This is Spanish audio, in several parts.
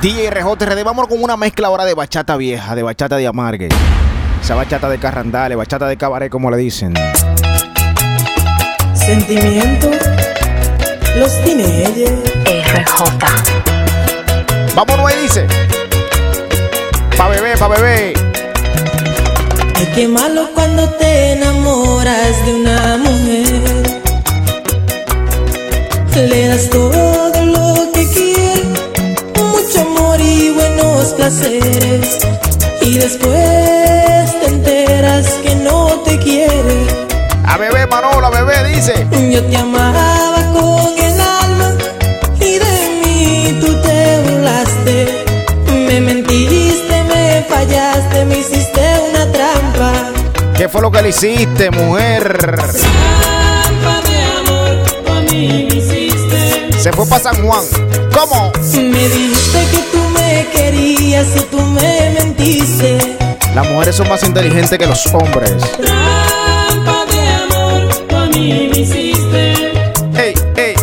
DJ RJRD, vamos con una mezcla ahora de bachata vieja, de bachata de amargue. Esa bachata de carrandale, bachata de cabaret, como le dicen. Sentimiento, los teenagers. RJ. Vámonos ahí, dice. Pa' bebé, pa' bebé. Ay, qué malo cuando te enamoras de una mujer. Le das todo placeres. Y después te enteras que no te quiere. A bebé, Manola, bebé, dice. Yo te amaba con el alma y de mí tú te burlaste. Me mentiste, me fallaste, me hiciste una trampa. ¿Qué fue lo que le hiciste, mujer? Trampa de amor, tú a mí me hiciste. Se fue para San Juan. ¿Cómo? Me dijiste que tú me querías y tú me mentiste. Las mujeres son más inteligentes que los hombres. Trampa de amor, tú a mí me hiciste. Ey, ey.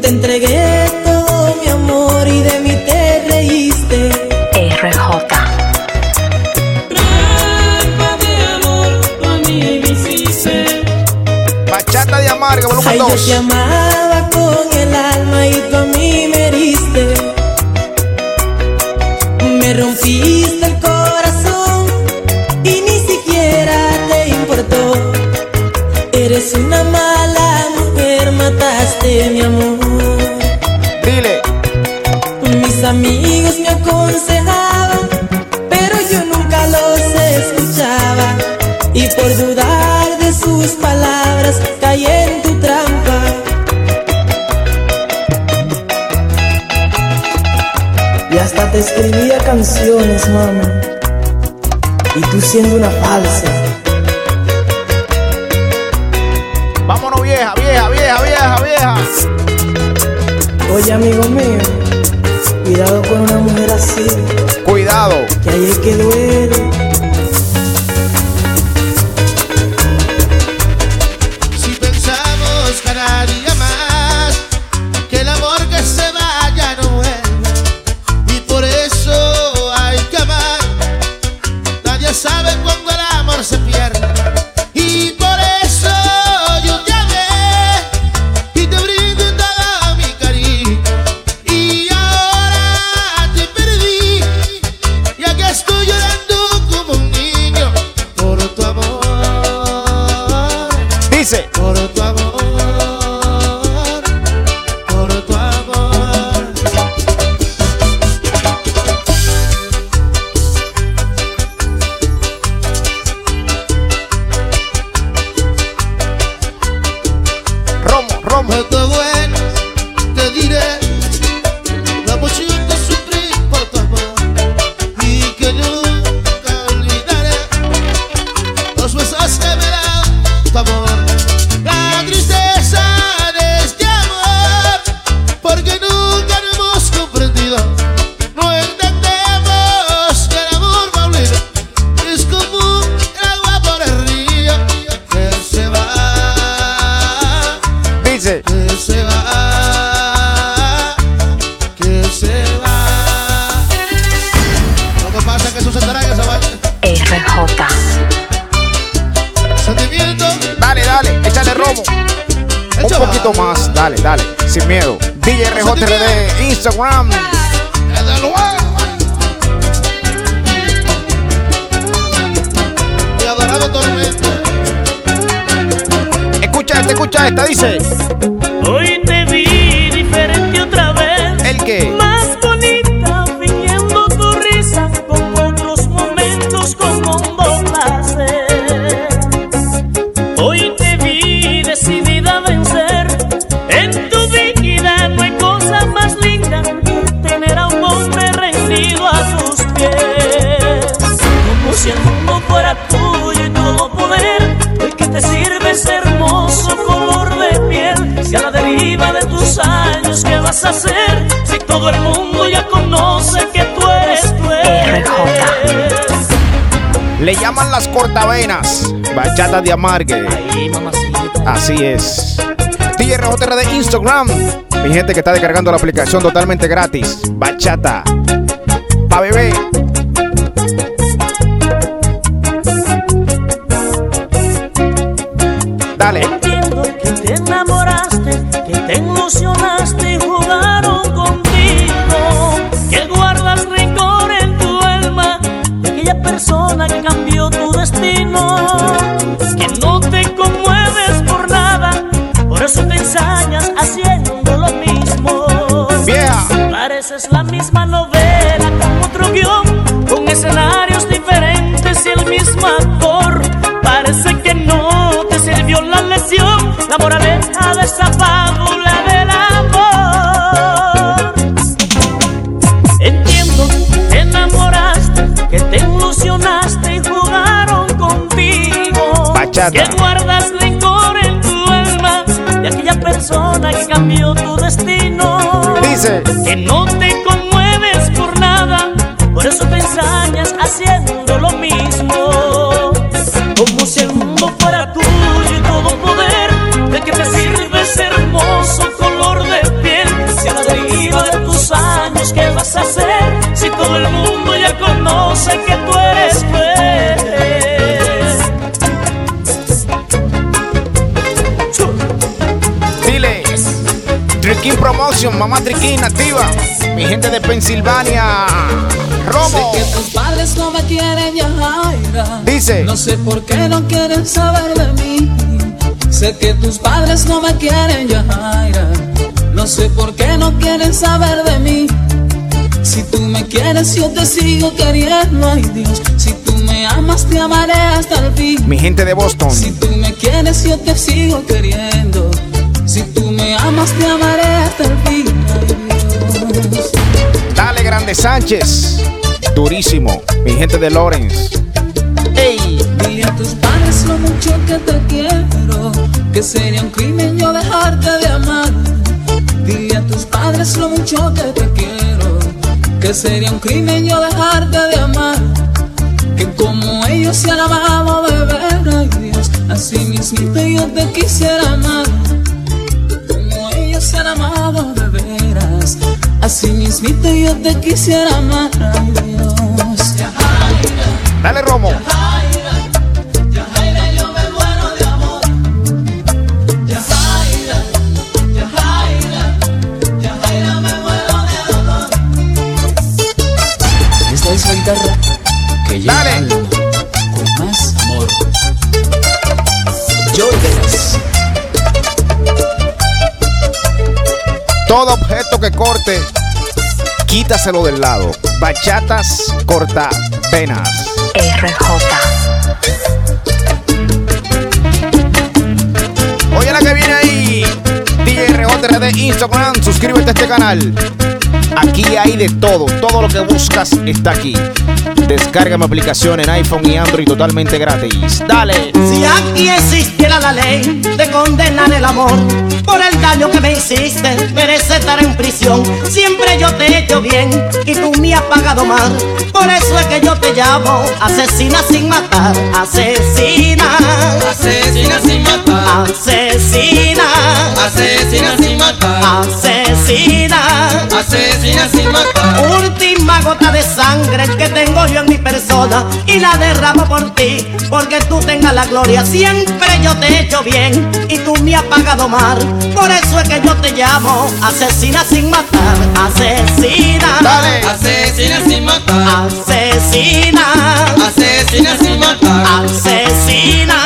Te entregué todo mi amor y de mí te reíste. RJ. Trampa de amor, tú a mí me hiciste. Bachata de amarga, volumen Ay, yo 2. Por dudar de sus palabras, caí en tu trampa. Y hasta te escribía canciones, mami. Y tú siendo una falsa. Vámonos, vieja, vieja, vieja, vieja, vieja. Oye, amigo mío, cuidado con una mujer así, Cuidado. que ahí es sabe cuándo Instagram. desde luego. Y adorado tormento. Escucha esta, escucha esta. Dice. Las cortavenas. Bachata de amargue. Así es. DJ RJR de Instagram. Mi gente que está descargando la aplicación totalmente gratis. Bachata. Pa' bebé. Dale. Entiendo que te enamoraste, que te ilusionaste Que guardas rencor en tu alma de aquella persona que cambió tu destino Dice. que no te conmueves por nada, por eso te ensañas haciendo lo mismo. Como si el mundo fuera tuyo y todo poder, ¿de qué te sirve ese hermoso color de piel? Si a la deriva de tus años, ¿qué vas a hacer? Si todo el mundo ya conoce que Promotion, mamá Triquín activa. Mi gente de Pensilvania. Romo. Sé que tus padres no me quieren ya. Dice. No sé por qué no quieren saber de mí. Sé que tus padres no me quieren ya. No sé por qué no quieren saber de mí. Si tú me quieres, yo te sigo queriendo, ay Dios. Si tú me amas, te amaré hasta el fin. Mi gente de Boston. Si tú me quieres, yo te sigo queriendo. Si tú me amas, te amaré Grande Sánchez. Durísimo. Mi gente de Lawrence. Ey. Dile a tus padres lo mucho que te quiero, que sería un crimen yo dejarte de amar. Dile a tus padres lo mucho que te quiero, que sería un crimen yo dejarte de amar. Que como ellos se han amado de ver, ay Dios, así mismito yo te quisiera amar. Como ellos se han amado de así mismito yo te quisiera amar, ay Dios. Dale, Romo. Esta es la guitarra que lleva Dale. con más amor. Jordanes. Todo objeto que corte, quítaselo del lado. Bachatas corta venas. RJ. Oye la que viene ahí. DJ RJRD Instagram. Suscríbete a este canal. Aquí hay de todo. Todo lo que buscas está aquí. Descarga mi aplicación en iPhone y Android totalmente gratis. Dale. Si aquí existiera la ley de condenar el amor por el daño que me hiciste, merece estar en prisión. Siempre yo te he hecho bien y tú me has pagado mal. Por eso es que yo te llamo asesina sin matar, asesina, Asesina sin matar, asesina, asesina sin matar, asesina. Asesina sin matar. Última gota de sangre que tengo yo en mi persona y la derramo por ti, porque tú tengas la gloria. Siempre yo te he hecho bien y tú me has pagado mal. Por eso es que yo te llamo asesina sin matar, asesina, Dale. Asesina sin matar, asesina, asesina sin matar, asesina.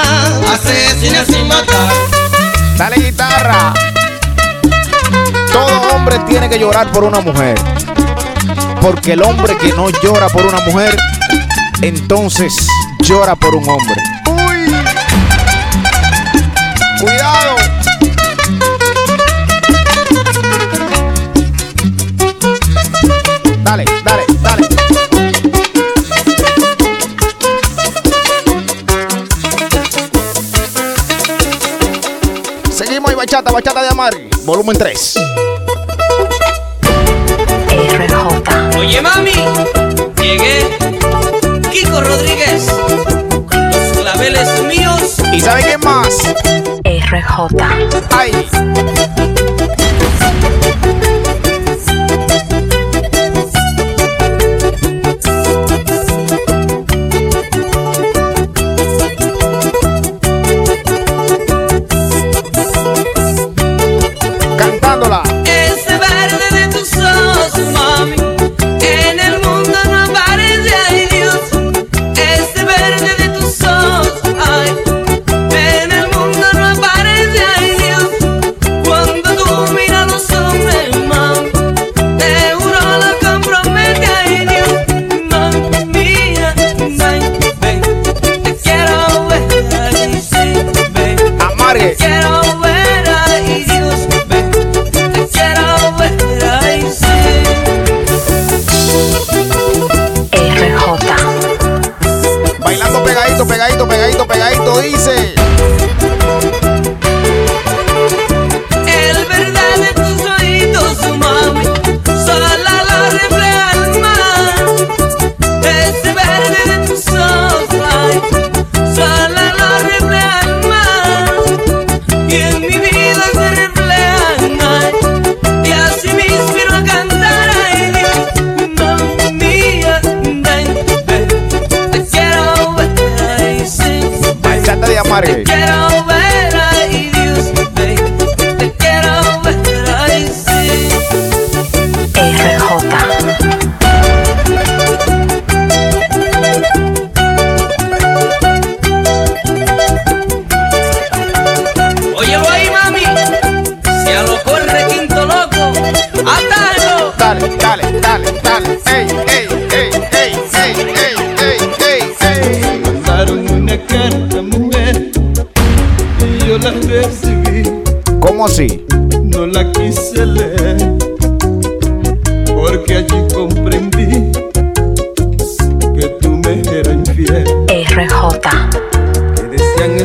asesina sin matar. Dale guitarra. Todo hombre tiene que llorar por una mujer. Porque el hombre que no llora por una mujer, entonces llora por un hombre. ¡Uy! ¡Cuidado! Dale, dale, dale. Seguimos y bachata, bachata de Amar, volumen 3. Oye mami, llegué. Kiko Rodríguez, con los claveles míos. ¿Y sabe quién más? RJ. ¡Ay!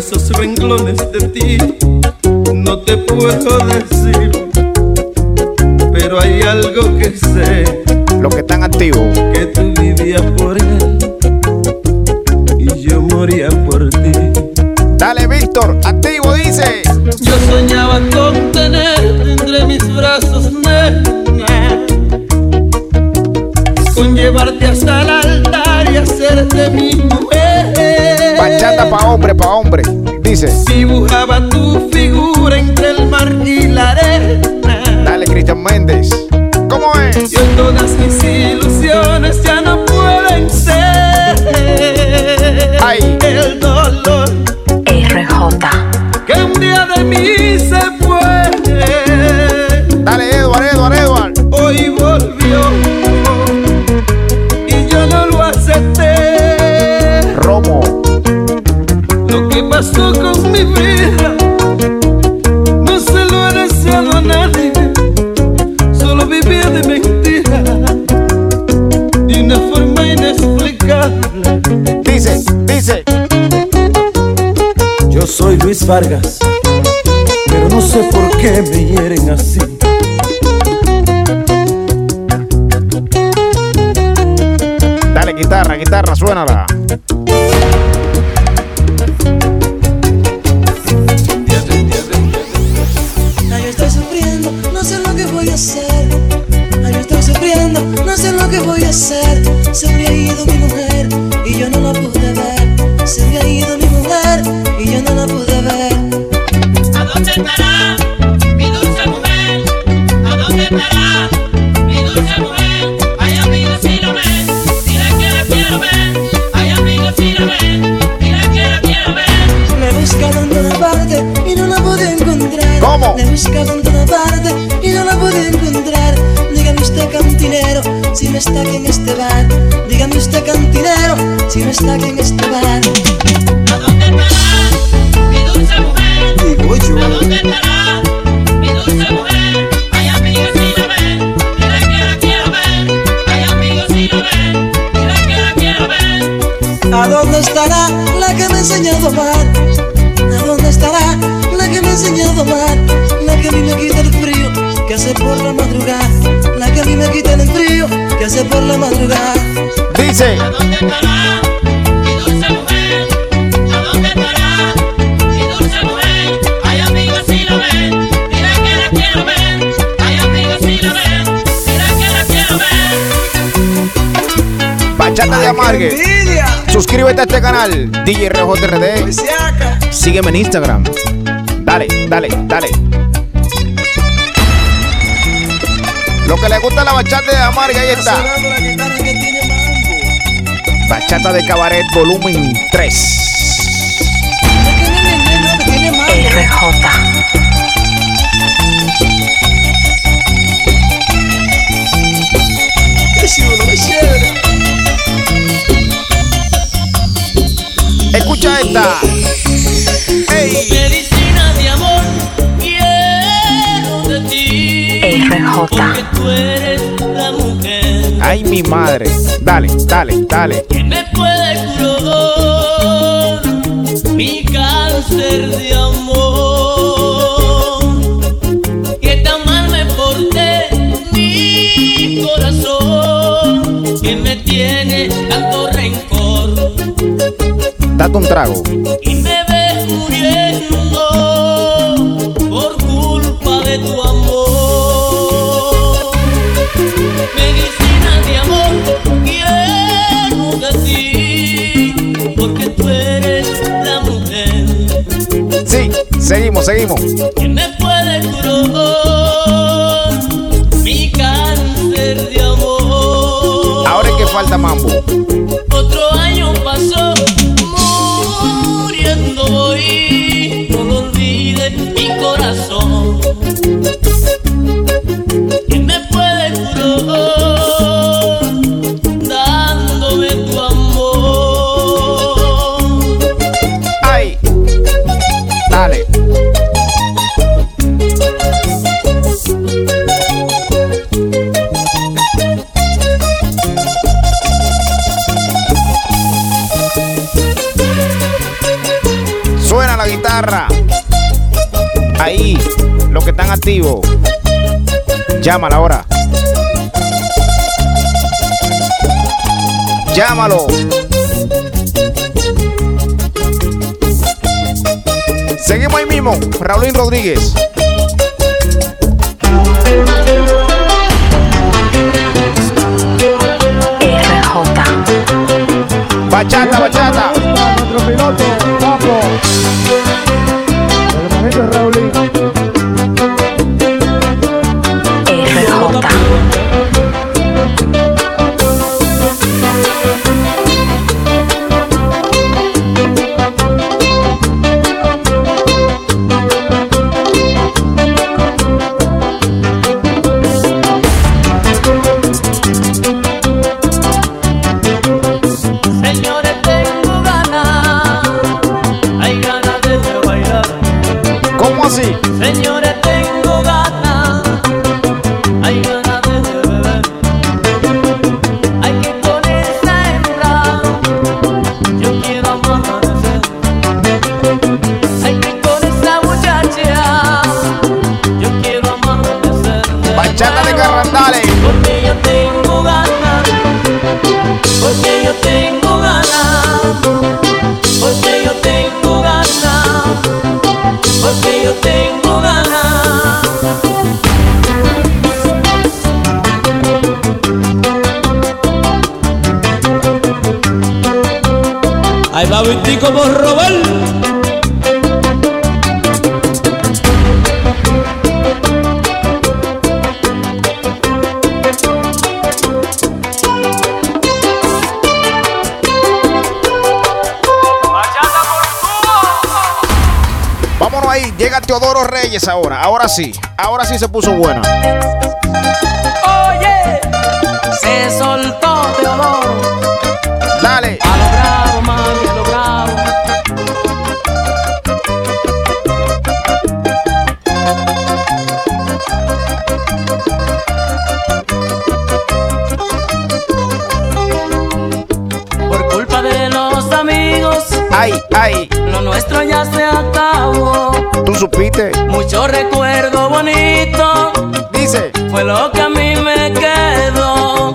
esos renglones de ti no te puedo decir, pero hay algo que sé. Lo que están activos. Que tú vivías por él y yo moría por ti. Dale, Víctor, activo, dice. Yo soñaba con tener entre mis brazos, nena. Con llevarte hasta el altar y hacerte mi mujer. Bachata pa' hombre, pa' hombre. Dice. Dibujaba tu figura entre el mar y la arena. Dale, Cristian Méndez. Vargas, pero no sé por qué me hieren así. Dale, guitarra, guitarra, suénala. La que a mí me quita el frío que hace por la madrugada. La que a mí me quita el frío que hace por la madrugada. Dice. ¿A dónde estará mi dulce mujer? ¿A dónde estará mi dulce mujer? Ay, amigos, si lo ven, dile que la quiero ver. Ay, amigos, si lo ven, dile que la quiero ver. Bachata de Amargue. Suscríbete a este canal, DJ RJRD. Sígueme en Instagram. Dale, dale, dale. Lo que le gusta la bachata de Amargue, ahí está. Bachata de Cabaret, volumen 3. RJ. Escucha esta. RJ. Porque tú eres la mujer Ay, mi madre. Dale, dale, dale. que me puede curar mi cáncer de amor. Que tan mal me porté, mi corazón, que me tiene tanto rencor. Date un trago. y me ves muriendo seguimos, seguimos. que me puede curar mi cáncer de amor. Ahora es que falta mambo. Otro año pasó muriendo voy, no lo olvides mi corazón. Activos. Llámala ahora. Llámalo. Seguimos ahí mismo. Raulín Rodríguez. RJ. Bachata, bachata. Nuestro piloto, ¿Cómo Teodoro Reyes ahora. Ahora sí. Ahora sí se puso buena. Nuestro ya se acabó. ¿Tú supiste? Mucho recuerdo bonito Dice. fue lo que a mí me quedó.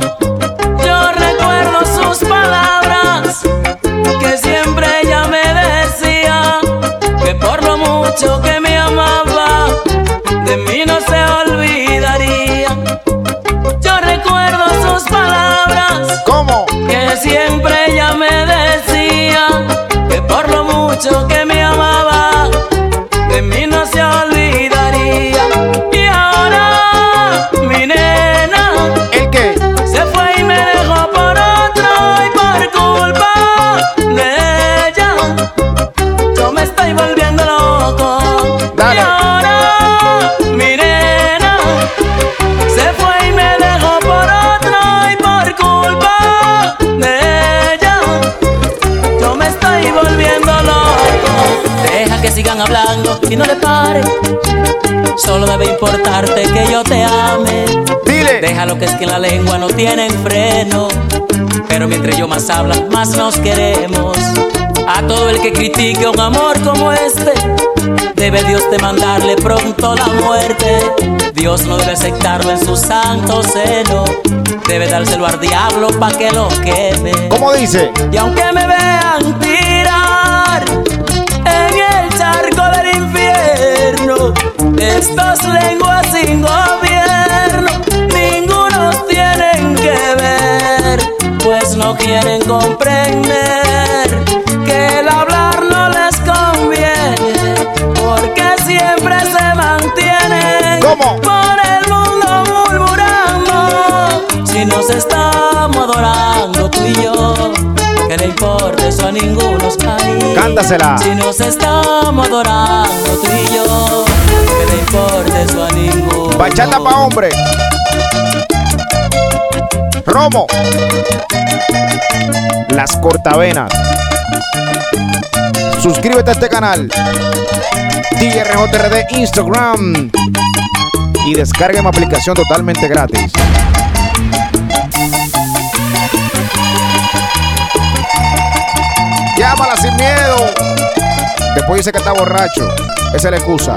Déjalo que es que la lengua no tiene freno. Pero mientras yo más habla, más nos queremos. A todo el que critique un amor como este, debe Dios de mandarle pronto la muerte. Dios no debe aceptarlo en su santo seno. Debe dárselo al diablo pa' que lo queme. ¿Cómo dice? Y aunque me vean tirar en el charco del infierno, estas lenguas sin gobierno, no quieren comprender que el hablar no les conviene, porque siempre se mantienen ¿Cómo? por el mundo murmurando, si nos estamos adorando tú y yo. Que le importe eso a ninguno ay. Cántasela. Si nos estamos adorando tú y yo Que le importe eso a ninguno Bachata pa' hombre. Romo. Las cortavenas. Suscríbete a este canal. DRJRD Instagram. Y descarga mi aplicación totalmente gratis. Llámala sin miedo. Después dice que está borracho. Esa es la excusa.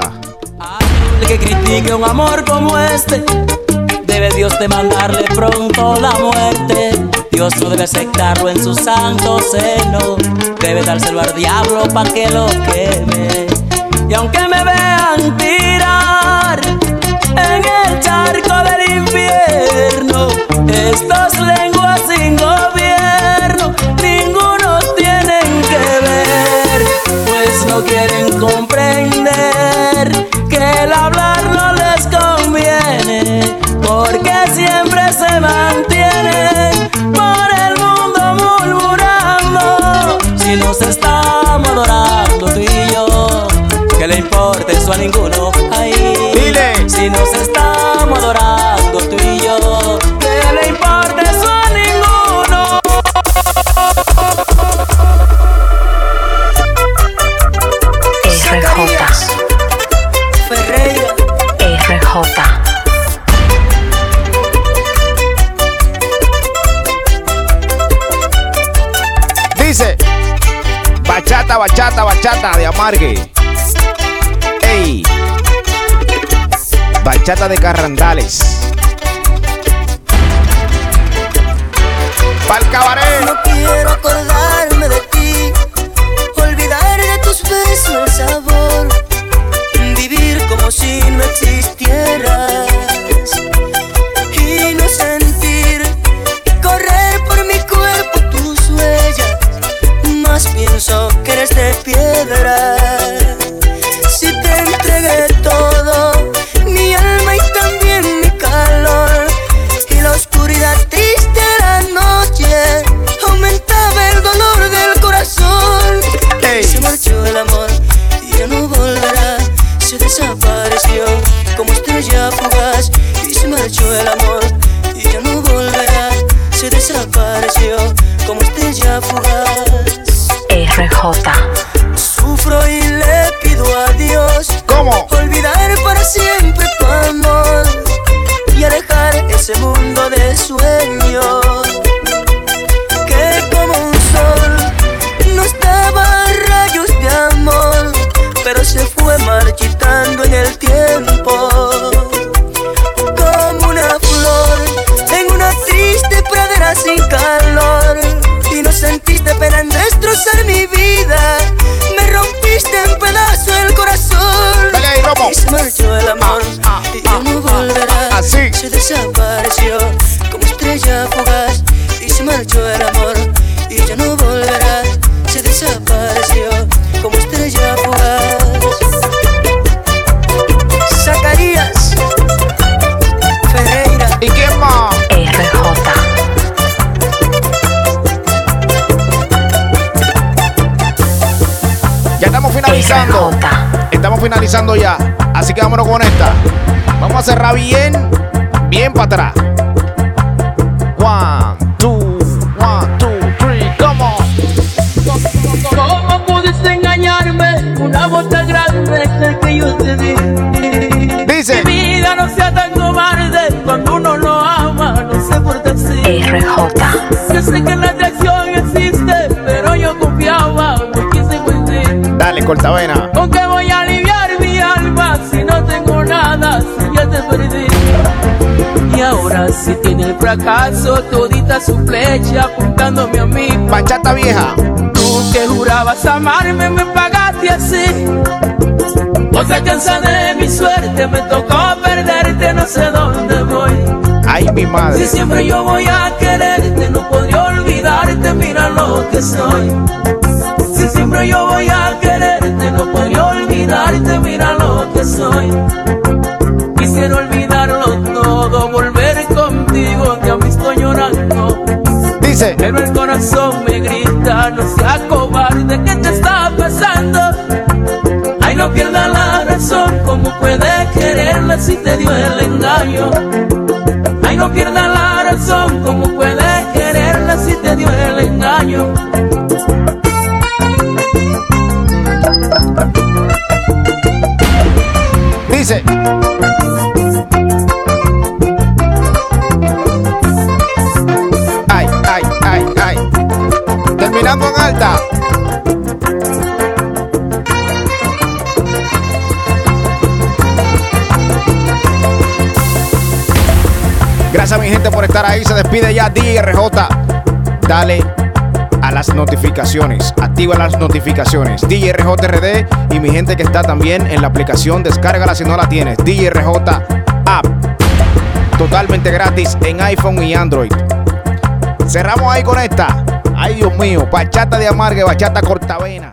Que critique un amor como este, debe Dios de mandarle pronto la muerte. Dios no debe aceptarlo en su santo seno, debe dárselo al diablo pa' que lo queme. Y aunque me vean tirar bachata, bachata, bachata de amargue. Ey, bachata de carrandales. Pa'l cabaret. No quiero acordarme de ti, olvidar de tus besos el sabor, vivir como si no existieras desapareció como estrella fugaz y se marchó el amor y ya no volverá. Se desapareció como estrella fugaz. RJ, Sufro y le pido a Dios ¿Cómo? olvidar para siempre tu amor y alejar ese mundo de sueños desapareció como estrella fugaz y se marchó el amor y ya no volverá se desapareció como estrella fugaz Zacarías Ferreira ¿Y quién más? RJ, Ya estamos finalizando. RJ, Estamos finalizando ya. Así que vámonos con esta. Vamos a cerrar bien, bien para atrás. One, two, one, two, three, come on. ¿Cómo pudiste engañarme? Una bota grande es el que yo te di. Dice, Mi vida no sea tan cobarde cuando uno lo ama, no se porta así. RJ, Yo sé que la atracción existe, pero yo confiaba, no quise mentir. dale, cortavena. ¿Con si tiene el fracaso, todita su flecha apuntándome a mí. Bachata vieja. Tú que jurabas amarme, me pagaste así. Otra cansada de mi suerte, me tocó perderte, no sé dónde voy. Ay, mi Si madre. siempre yo voy a quererte, no podría olvidarte, mira lo que soy. Si siempre yo voy a quererte, no podría olvidarte, mira lo que soy. Quisiera olvidarlo todo, volver contigo, que a mí estoy llorando. Dice, Pero el corazón me grita, no seas cobarde, ¿qué te está pasando? Ay, no pierdas la razón, ¿cómo puedes quererla si te dio el engaño? Ay, no pierdas la razón, ¿cómo puedes quererla si te dio el engaño? dice. Gracias mi gente por estar ahí. Se despide ya DRJ. Dale a las notificaciones. Activa las notificaciones. DJRJRD y mi gente que está también en la aplicación, descárgala si no la tienes. DJRJ App. Totalmente gratis en iPhone y Android. Cerramos ahí con esta. Dios mío. Bachata de amargue, bachata cortavenas.